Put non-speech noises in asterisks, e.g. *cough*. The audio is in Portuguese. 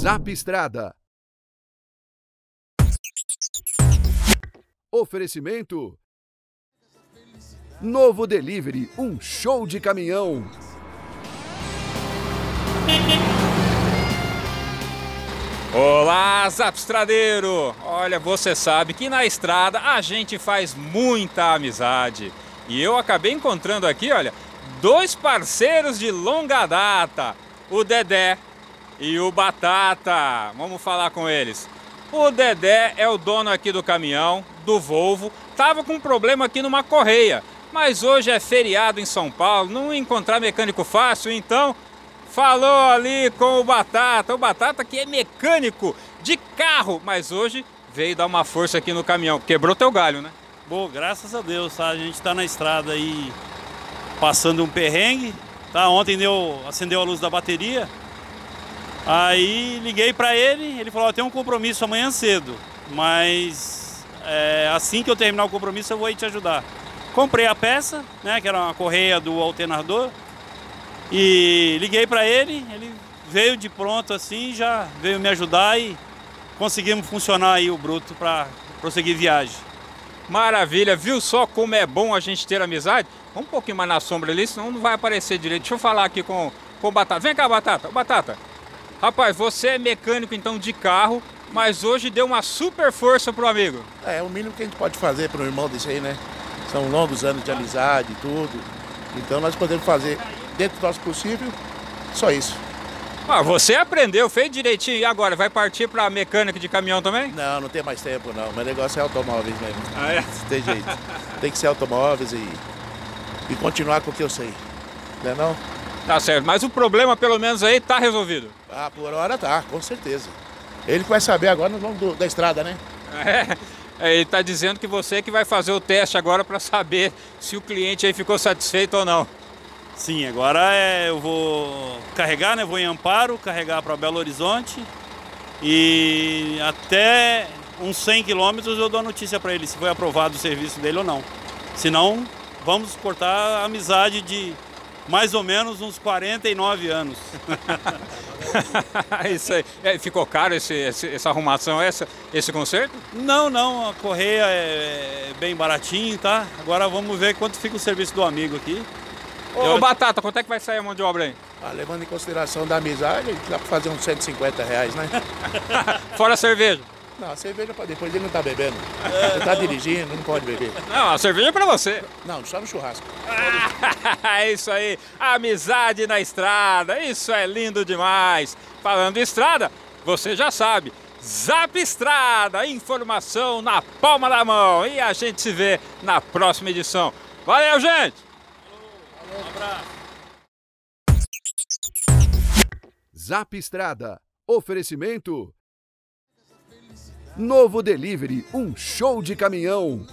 Zap Estrada. Oferecimento. Novo Delivery, um show de caminhão. Olá, Zapstradeiro! Olha, você sabe que na estrada a gente faz muita amizade. E eu acabei encontrando aqui, olha, dois parceiros de longa data, o Dedé e o Batata. Vamos falar com eles. O Dedé é o dono aqui do caminhão, do Volvo. Tava com um problema aqui numa correia, mas hoje é feriado em São Paulo, não encontrar mecânico fácil, então falou ali com o Batata. O Batata que é mecânico de carro, mas hoje veio dar uma força aqui no caminhão. Quebrou teu galho, né? Bom, graças a Deus, tá? A gente está na estrada aí passando um perrengue, tá? Ontem deu, acendeu a luz da bateria. Aí liguei para ele, ele falou: oh, "Tem um compromisso amanhã cedo, mas é, assim que eu terminar o compromisso eu vou aí te ajudar". Comprei a peça, né, que era uma correia do alternador e liguei para ele, ele veio de pronto assim, já veio me ajudar e conseguimos funcionar aí o bruto para prosseguir viagem. Maravilha, viu só como é bom a gente ter amizade? Vamos um pouquinho mais na sombra ali, senão não vai aparecer direito. Deixa eu falar aqui com, com o Batata. Vem cá, Batata. Batata, rapaz, você é mecânico então de carro, mas hoje deu uma super força pro amigo. É, é o mínimo que a gente pode fazer para um irmão desse aí, né? São longos anos de amizade e tudo. Então nós podemos fazer dentro do nosso possível, só isso. Ah, você aprendeu, fez direitinho e agora vai partir para mecânica de caminhão também? Não, não tem mais tempo não. Meu negócio é automóveis mesmo. Ah, é? Não tem jeito. tem que ser automóveis e, e continuar com o que eu sei. Não é não? Tá certo, mas o problema pelo menos aí tá resolvido. Ah, por hora tá, com certeza. Ele que vai saber agora no nome do, da estrada, né? É, ele tá dizendo que você que vai fazer o teste agora para saber se o cliente aí ficou satisfeito ou não. Sim, agora é, eu vou carregar, né? Vou em Amparo, carregar para Belo Horizonte e até uns 100 quilômetros eu dou a notícia para ele se foi aprovado o serviço dele ou não. Se não, vamos cortar a amizade de mais ou menos uns 49 anos. *laughs* Isso aí. É, ficou caro esse, esse, essa arrumação, essa, esse conserto? Não, não, a correia é, é bem baratinho, tá? Agora vamos ver quanto fica o serviço do amigo aqui. Ô, eu... Batata, quanto é que vai sair a mão de obra aí? Ah, levando em consideração da amizade, dá para fazer uns 150 reais, né? *laughs* Fora a cerveja. Não, a cerveja para depois ele não tá bebendo. Ele tá dirigindo, não pode beber. Não, a cerveja é para você. Não, só no churrasco. *laughs* é isso aí, amizade na estrada, isso é lindo demais. Falando em estrada, você já sabe, Zap Estrada, informação na palma da mão. E a gente se vê na próxima edição. Valeu, gente! Um abraço. Zap Estrada. Oferecimento. Novo Delivery, um show de caminhão.